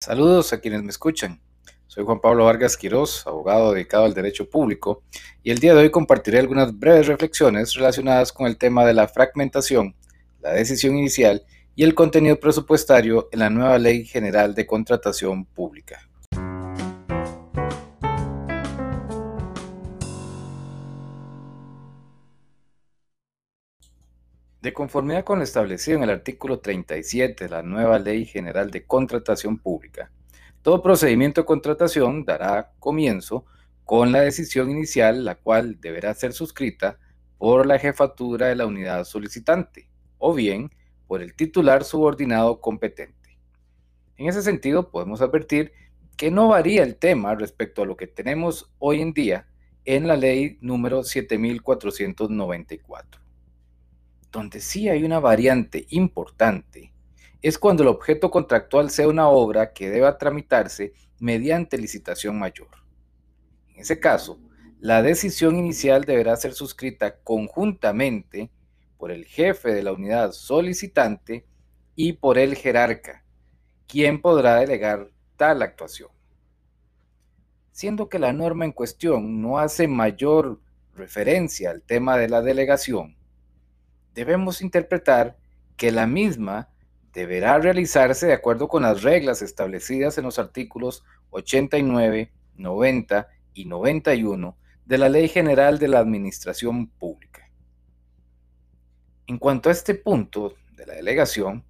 Saludos a quienes me escuchan. Soy Juan Pablo Vargas Quirós, abogado dedicado al derecho público, y el día de hoy compartiré algunas breves reflexiones relacionadas con el tema de la fragmentación, la decisión inicial y el contenido presupuestario en la nueva Ley General de Contratación Pública. De conformidad con lo establecido en el artículo 37 de la nueva Ley General de Contratación Pública, todo procedimiento de contratación dará comienzo con la decisión inicial, la cual deberá ser suscrita por la jefatura de la unidad solicitante o bien por el titular subordinado competente. En ese sentido, podemos advertir que no varía el tema respecto a lo que tenemos hoy en día en la ley número 7494. Donde sí hay una variante importante es cuando el objeto contractual sea una obra que deba tramitarse mediante licitación mayor. En ese caso, la decisión inicial deberá ser suscrita conjuntamente por el jefe de la unidad solicitante y por el jerarca, quien podrá delegar tal actuación. Siendo que la norma en cuestión no hace mayor referencia al tema de la delegación, debemos interpretar que la misma deberá realizarse de acuerdo con las reglas establecidas en los artículos 89, 90 y 91 de la Ley General de la Administración Pública. En cuanto a este punto de la delegación,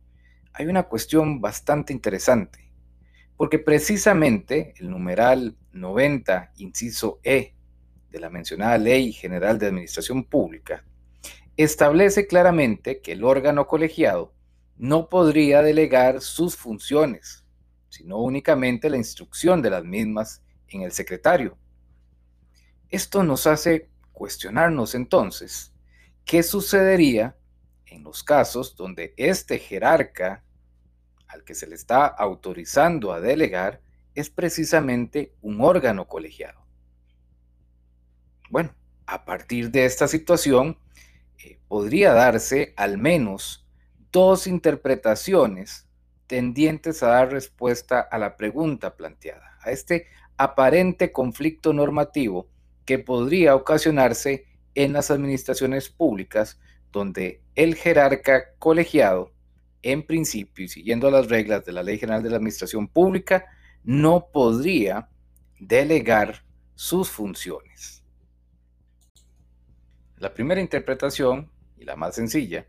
hay una cuestión bastante interesante, porque precisamente el numeral 90, inciso E, de la mencionada Ley General de Administración Pública, establece claramente que el órgano colegiado no podría delegar sus funciones, sino únicamente la instrucción de las mismas en el secretario. Esto nos hace cuestionarnos entonces qué sucedería en los casos donde este jerarca al que se le está autorizando a delegar es precisamente un órgano colegiado. Bueno, a partir de esta situación, eh, podría darse al menos dos interpretaciones tendientes a dar respuesta a la pregunta planteada, a este aparente conflicto normativo que podría ocasionarse en las administraciones públicas donde el jerarca colegiado, en principio y siguiendo las reglas de la Ley General de la Administración Pública, no podría delegar sus funciones. La primera interpretación, y la más sencilla,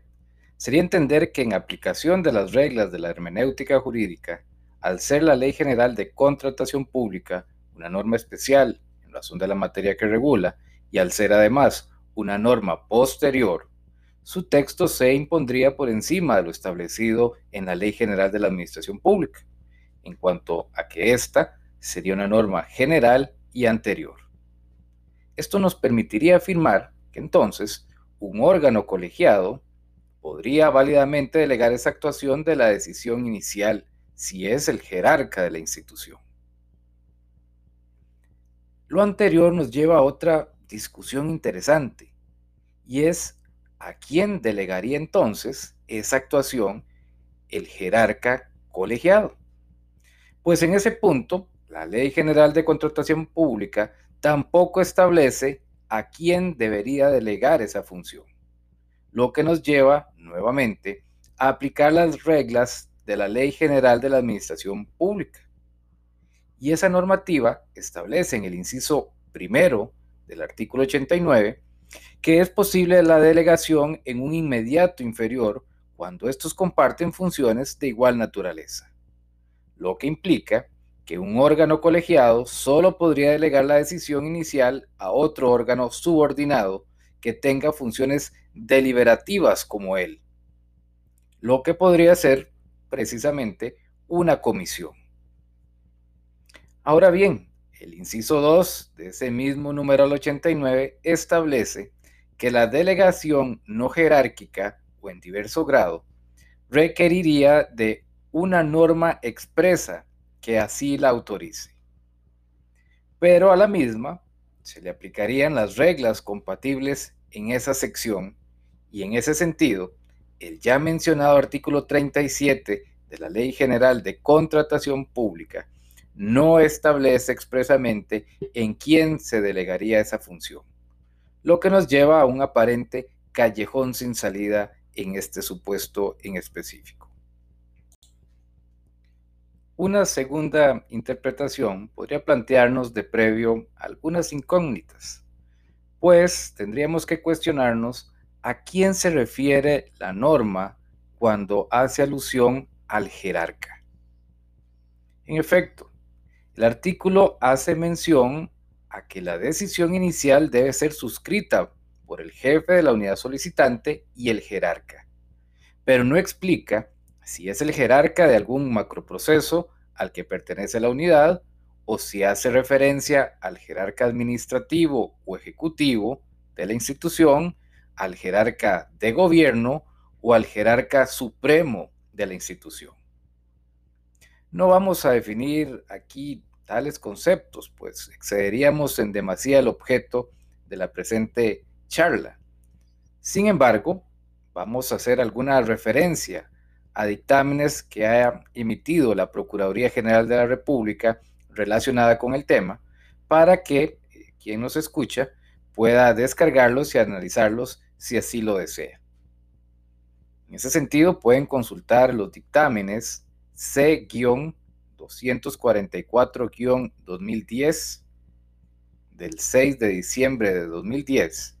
sería entender que en aplicación de las reglas de la hermenéutica jurídica, al ser la Ley General de Contratación Pública una norma especial en razón de la materia que regula, y al ser además una norma posterior, su texto se impondría por encima de lo establecido en la Ley General de la Administración Pública, en cuanto a que ésta sería una norma general y anterior. Esto nos permitiría afirmar entonces un órgano colegiado podría válidamente delegar esa actuación de la decisión inicial si es el jerarca de la institución. Lo anterior nos lleva a otra discusión interesante y es a quién delegaría entonces esa actuación el jerarca colegiado. Pues en ese punto, la Ley General de Contratación Pública tampoco establece a quién debería delegar esa función, lo que nos lleva nuevamente a aplicar las reglas de la Ley General de la Administración Pública. Y esa normativa establece en el inciso primero del artículo 89 que es posible la delegación en un inmediato inferior cuando estos comparten funciones de igual naturaleza, lo que implica que un órgano colegiado solo podría delegar la decisión inicial a otro órgano subordinado que tenga funciones deliberativas como él, lo que podría ser precisamente una comisión. Ahora bien, el inciso 2 de ese mismo número 89 establece que la delegación no jerárquica o en diverso grado requeriría de una norma expresa que así la autorice. Pero a la misma se le aplicarían las reglas compatibles en esa sección y en ese sentido, el ya mencionado artículo 37 de la Ley General de Contratación Pública no establece expresamente en quién se delegaría esa función, lo que nos lleva a un aparente callejón sin salida en este supuesto en específico. Una segunda interpretación podría plantearnos de previo algunas incógnitas, pues tendríamos que cuestionarnos a quién se refiere la norma cuando hace alusión al jerarca. En efecto, el artículo hace mención a que la decisión inicial debe ser suscrita por el jefe de la unidad solicitante y el jerarca, pero no explica si es el jerarca de algún macroproceso al que pertenece la unidad o si hace referencia al jerarca administrativo o ejecutivo de la institución, al jerarca de gobierno o al jerarca supremo de la institución. No vamos a definir aquí tales conceptos, pues excederíamos en demasía el objeto de la presente charla. Sin embargo, vamos a hacer alguna referencia a dictámenes que haya emitido la Procuraduría General de la República relacionada con el tema para que eh, quien nos escucha pueda descargarlos y analizarlos si así lo desea. En ese sentido, pueden consultar los dictámenes C-244-2010 del 6 de diciembre de 2010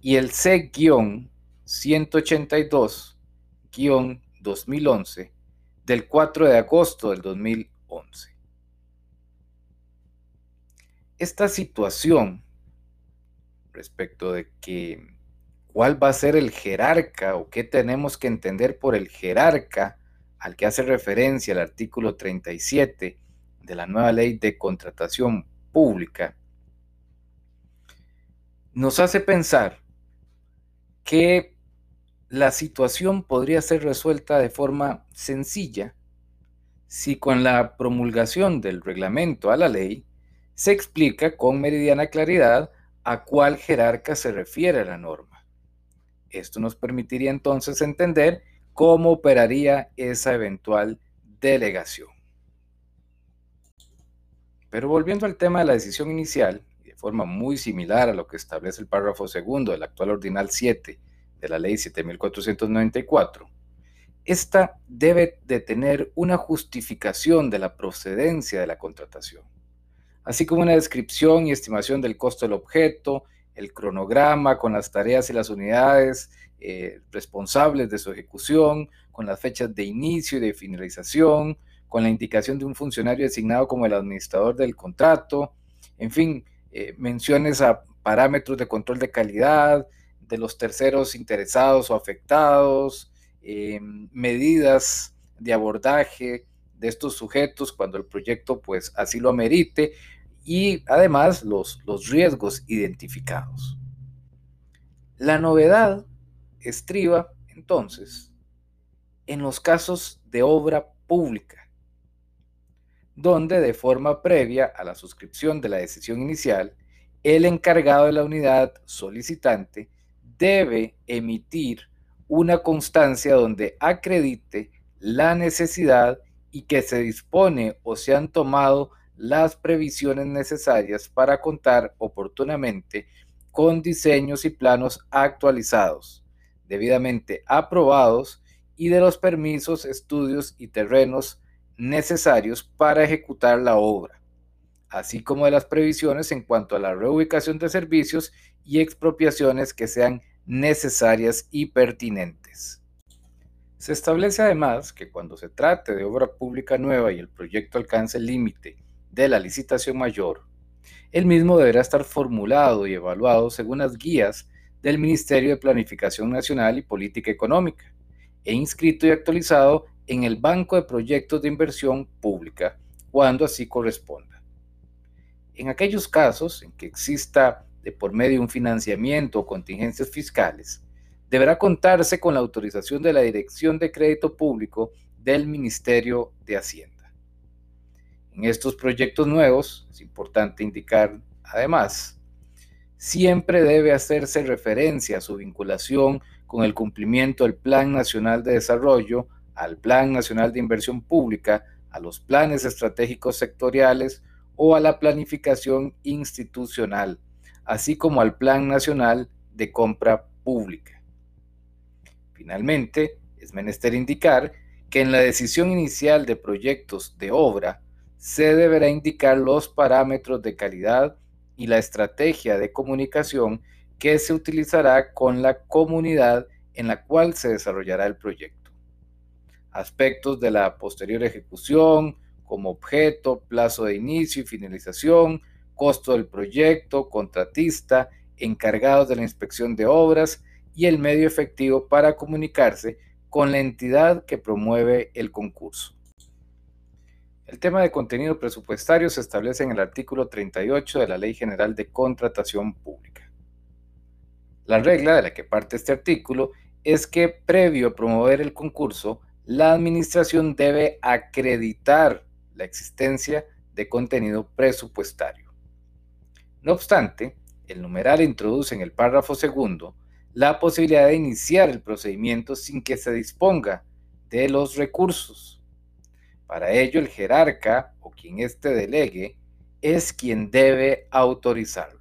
y el C-182-2011 del 4 de agosto del 2011. Esta situación respecto de que cuál va a ser el jerarca o qué tenemos que entender por el jerarca al que hace referencia el artículo 37 de la nueva ley de contratación pública, nos hace pensar que la situación podría ser resuelta de forma sencilla si con la promulgación del reglamento a la ley se explica con meridiana claridad a cuál jerarca se refiere la norma. Esto nos permitiría entonces entender cómo operaría esa eventual delegación. Pero volviendo al tema de la decisión inicial, de forma muy similar a lo que establece el párrafo segundo del actual ordinal 7 de la ley 7494, esta debe de tener una justificación de la procedencia de la contratación, así como una descripción y estimación del costo del objeto, el cronograma con las tareas y las unidades eh, responsables de su ejecución, con las fechas de inicio y de finalización, con la indicación de un funcionario designado como el administrador del contrato, en fin, eh, menciones a parámetros de control de calidad de los terceros interesados o afectados, eh, medidas de abordaje de estos sujetos cuando el proyecto pues así lo amerite y además los, los riesgos identificados. La novedad estriba entonces en los casos de obra pública donde de forma previa a la suscripción de la decisión inicial, el encargado de la unidad solicitante debe emitir una constancia donde acredite la necesidad y que se dispone o se han tomado las previsiones necesarias para contar oportunamente con diseños y planos actualizados, debidamente aprobados y de los permisos, estudios y terrenos necesarios para ejecutar la obra, así como de las previsiones en cuanto a la reubicación de servicios y expropiaciones que sean necesarias y pertinentes. Se establece además que cuando se trate de obra pública nueva y el proyecto alcance el límite de la licitación mayor, el mismo deberá estar formulado y evaluado según las guías del Ministerio de Planificación Nacional y Política Económica e inscrito y actualizado en el Banco de Proyectos de Inversión Pública, cuando así corresponda. En aquellos casos en que exista de por medio un financiamiento o contingencias fiscales, deberá contarse con la autorización de la Dirección de Crédito Público del Ministerio de Hacienda. En estos proyectos nuevos, es importante indicar además, siempre debe hacerse referencia a su vinculación con el cumplimiento del Plan Nacional de Desarrollo al Plan Nacional de Inversión Pública, a los planes estratégicos sectoriales o a la planificación institucional, así como al Plan Nacional de Compra Pública. Finalmente, es menester indicar que en la decisión inicial de proyectos de obra se deberá indicar los parámetros de calidad y la estrategia de comunicación que se utilizará con la comunidad en la cual se desarrollará el proyecto. Aspectos de la posterior ejecución, como objeto, plazo de inicio y finalización, costo del proyecto, contratista, encargados de la inspección de obras y el medio efectivo para comunicarse con la entidad que promueve el concurso. El tema de contenido presupuestario se establece en el artículo 38 de la Ley General de Contratación Pública. La regla de la que parte este artículo es que previo a promover el concurso, la administración debe acreditar la existencia de contenido presupuestario. No obstante, el numeral introduce en el párrafo segundo la posibilidad de iniciar el procedimiento sin que se disponga de los recursos. Para ello, el jerarca o quien éste delegue es quien debe autorizarlo.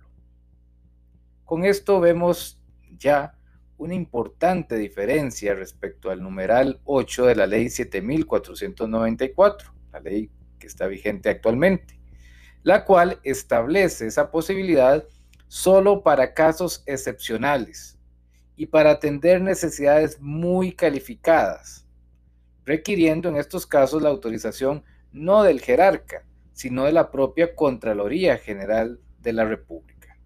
Con esto vemos ya una importante diferencia respecto al numeral 8 de la ley 7494, la ley que está vigente actualmente, la cual establece esa posibilidad solo para casos excepcionales y para atender necesidades muy calificadas, requiriendo en estos casos la autorización no del jerarca, sino de la propia Contraloría General de la República.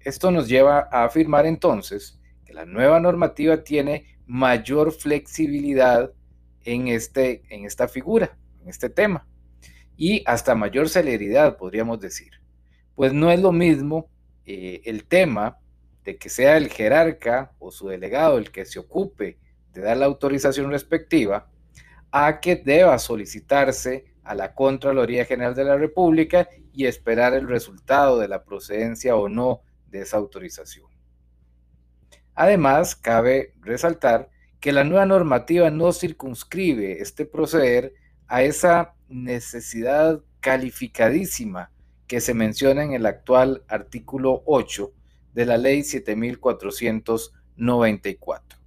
Esto nos lleva a afirmar entonces que la nueva normativa tiene mayor flexibilidad en, este, en esta figura, en este tema, y hasta mayor celeridad, podríamos decir. Pues no es lo mismo eh, el tema de que sea el jerarca o su delegado el que se ocupe de dar la autorización respectiva, a que deba solicitarse a la Contraloría General de la República y esperar el resultado de la procedencia o no de esa autorización. Además, cabe resaltar que la nueva normativa no circunscribe este proceder a esa necesidad calificadísima que se menciona en el actual artículo 8 de la Ley 7494.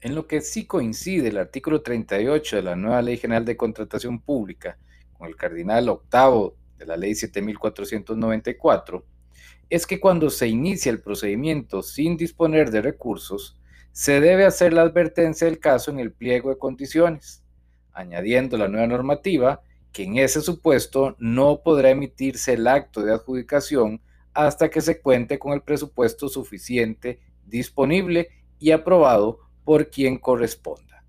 En lo que sí coincide el artículo 38 de la nueva Ley General de Contratación Pública con el cardinal octavo de la Ley 7494, es que cuando se inicia el procedimiento sin disponer de recursos, se debe hacer la advertencia del caso en el pliego de condiciones, añadiendo la nueva normativa que en ese supuesto no podrá emitirse el acto de adjudicación hasta que se cuente con el presupuesto suficiente disponible y aprobado por quien corresponda.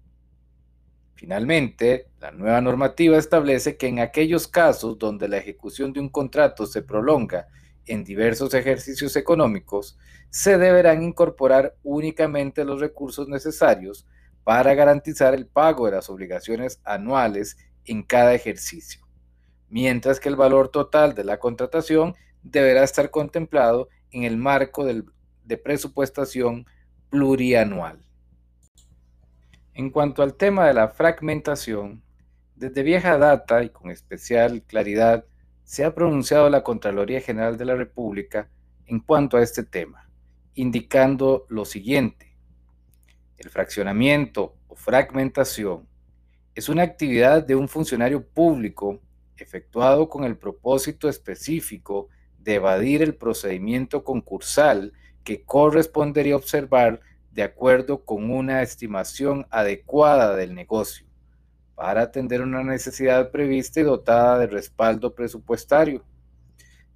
Finalmente, la nueva normativa establece que en aquellos casos donde la ejecución de un contrato se prolonga en diversos ejercicios económicos, se deberán incorporar únicamente los recursos necesarios para garantizar el pago de las obligaciones anuales en cada ejercicio, mientras que el valor total de la contratación deberá estar contemplado en el marco de presupuestación plurianual. En cuanto al tema de la fragmentación, desde vieja data y con especial claridad se ha pronunciado la Contraloría General de la República en cuanto a este tema, indicando lo siguiente. El fraccionamiento o fragmentación es una actividad de un funcionario público efectuado con el propósito específico de evadir el procedimiento concursal que correspondería observar de acuerdo con una estimación adecuada del negocio para atender una necesidad prevista y dotada de respaldo presupuestario,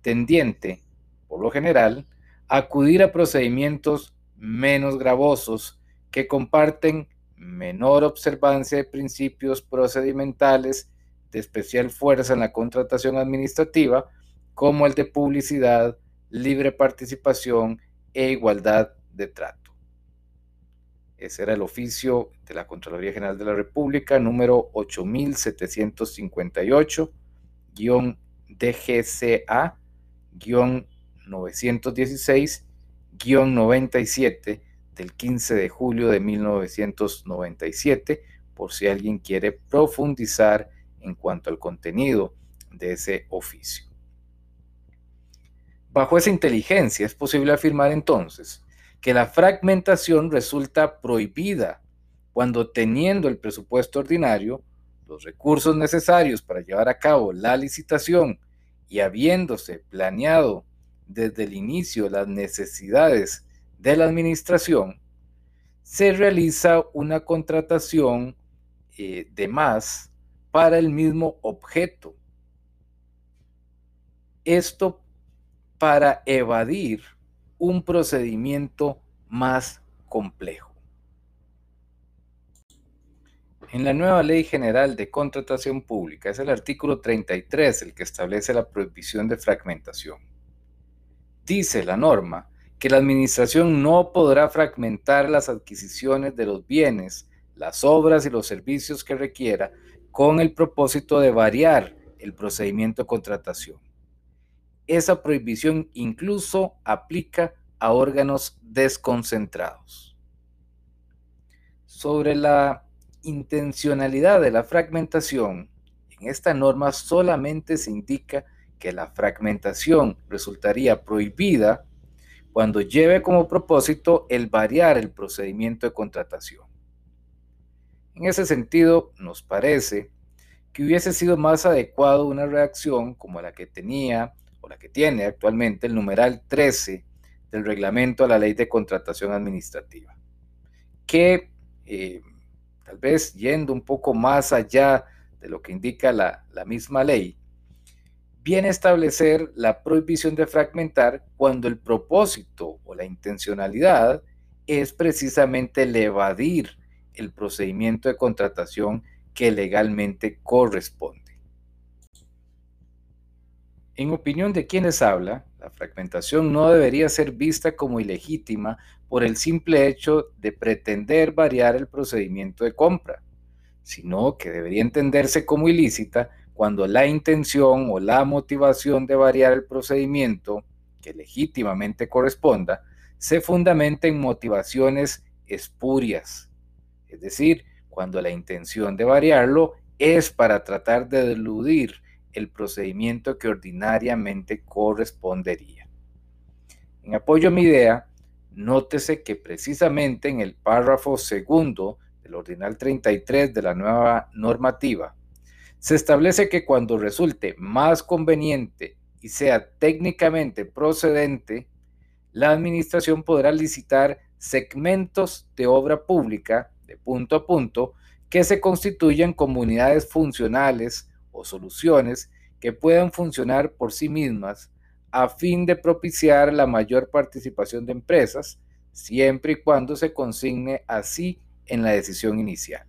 tendiente, por lo general, a acudir a procedimientos menos gravosos que comparten menor observancia de principios procedimentales de especial fuerza en la contratación administrativa como el de publicidad, libre participación e igualdad de trato. Ese era el oficio de la Contraloría General de la República número 8758-DGCA-916-97 del 15 de julio de 1997, por si alguien quiere profundizar en cuanto al contenido de ese oficio. Bajo esa inteligencia es posible afirmar entonces que la fragmentación resulta prohibida cuando teniendo el presupuesto ordinario, los recursos necesarios para llevar a cabo la licitación y habiéndose planeado desde el inicio las necesidades de la administración, se realiza una contratación eh, de más para el mismo objeto. Esto para evadir un procedimiento más complejo. En la nueva Ley General de Contratación Pública es el artículo 33 el que establece la prohibición de fragmentación. Dice la norma que la Administración no podrá fragmentar las adquisiciones de los bienes, las obras y los servicios que requiera con el propósito de variar el procedimiento de contratación esa prohibición incluso aplica a órganos desconcentrados. Sobre la intencionalidad de la fragmentación, en esta norma solamente se indica que la fragmentación resultaría prohibida cuando lleve como propósito el variar el procedimiento de contratación. En ese sentido, nos parece que hubiese sido más adecuado una reacción como la que tenía o la que tiene actualmente el numeral 13 del reglamento a la ley de contratación administrativa, que eh, tal vez yendo un poco más allá de lo que indica la, la misma ley, viene a establecer la prohibición de fragmentar cuando el propósito o la intencionalidad es precisamente el evadir el procedimiento de contratación que legalmente corresponde. En opinión de quienes habla, la fragmentación no debería ser vista como ilegítima por el simple hecho de pretender variar el procedimiento de compra, sino que debería entenderse como ilícita cuando la intención o la motivación de variar el procedimiento que legítimamente corresponda se fundamenta en motivaciones espurias, es decir, cuando la intención de variarlo es para tratar de eludir el procedimiento que ordinariamente correspondería. En apoyo a mi idea, nótese que precisamente en el párrafo segundo del ordinal 33 de la nueva normativa, se establece que cuando resulte más conveniente y sea técnicamente procedente, la administración podrá licitar segmentos de obra pública de punto a punto que se constituyan comunidades funcionales o soluciones que puedan funcionar por sí mismas a fin de propiciar la mayor participación de empresas, siempre y cuando se consigne así en la decisión inicial.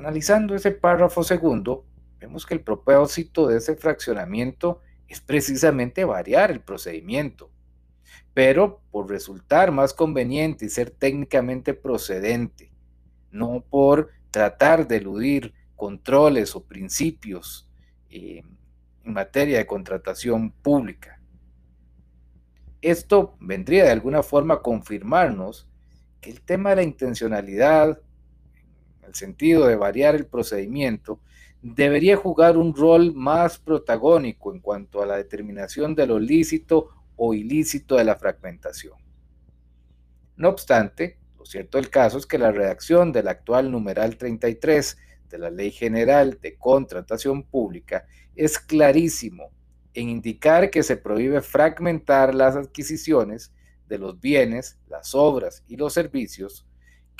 Analizando ese párrafo segundo, vemos que el propósito de ese fraccionamiento es precisamente variar el procedimiento, pero por resultar más conveniente y ser técnicamente procedente, no por tratar de eludir controles o principios eh, en materia de contratación pública. Esto vendría de alguna forma a confirmarnos que el tema de la intencionalidad, en el sentido de variar el procedimiento, debería jugar un rol más protagónico en cuanto a la determinación de lo lícito o ilícito de la fragmentación. No obstante, lo cierto del caso es que la redacción del actual numeral 33 de la Ley General de Contratación Pública es clarísimo en indicar que se prohíbe fragmentar las adquisiciones de los bienes, las obras y los servicios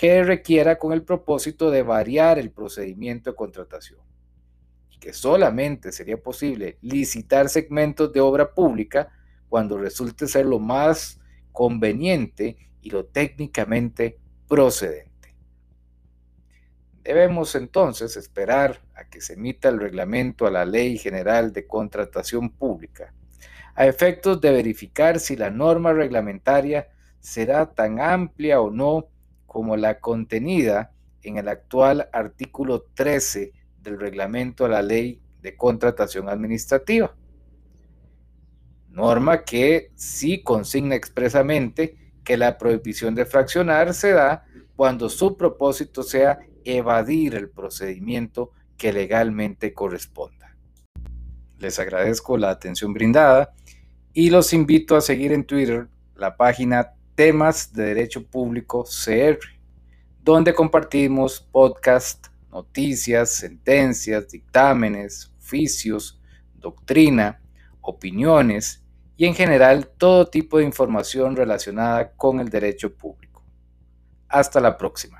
que requiera con el propósito de variar el procedimiento de contratación que solamente sería posible licitar segmentos de obra pública cuando resulte ser lo más conveniente y lo técnicamente procedente. Debemos entonces esperar a que se emita el reglamento a la Ley General de Contratación Pública, a efectos de verificar si la norma reglamentaria será tan amplia o no como la contenida en el actual artículo 13 del reglamento a la Ley de Contratación Administrativa. Norma que sí consigna expresamente que la prohibición de fraccionar se da cuando su propósito sea evadir el procedimiento que legalmente corresponda. Les agradezco la atención brindada y los invito a seguir en Twitter la página Temas de Derecho Público CR, donde compartimos podcasts, noticias, sentencias, dictámenes, oficios, doctrina, opiniones y en general todo tipo de información relacionada con el derecho público. Hasta la próxima.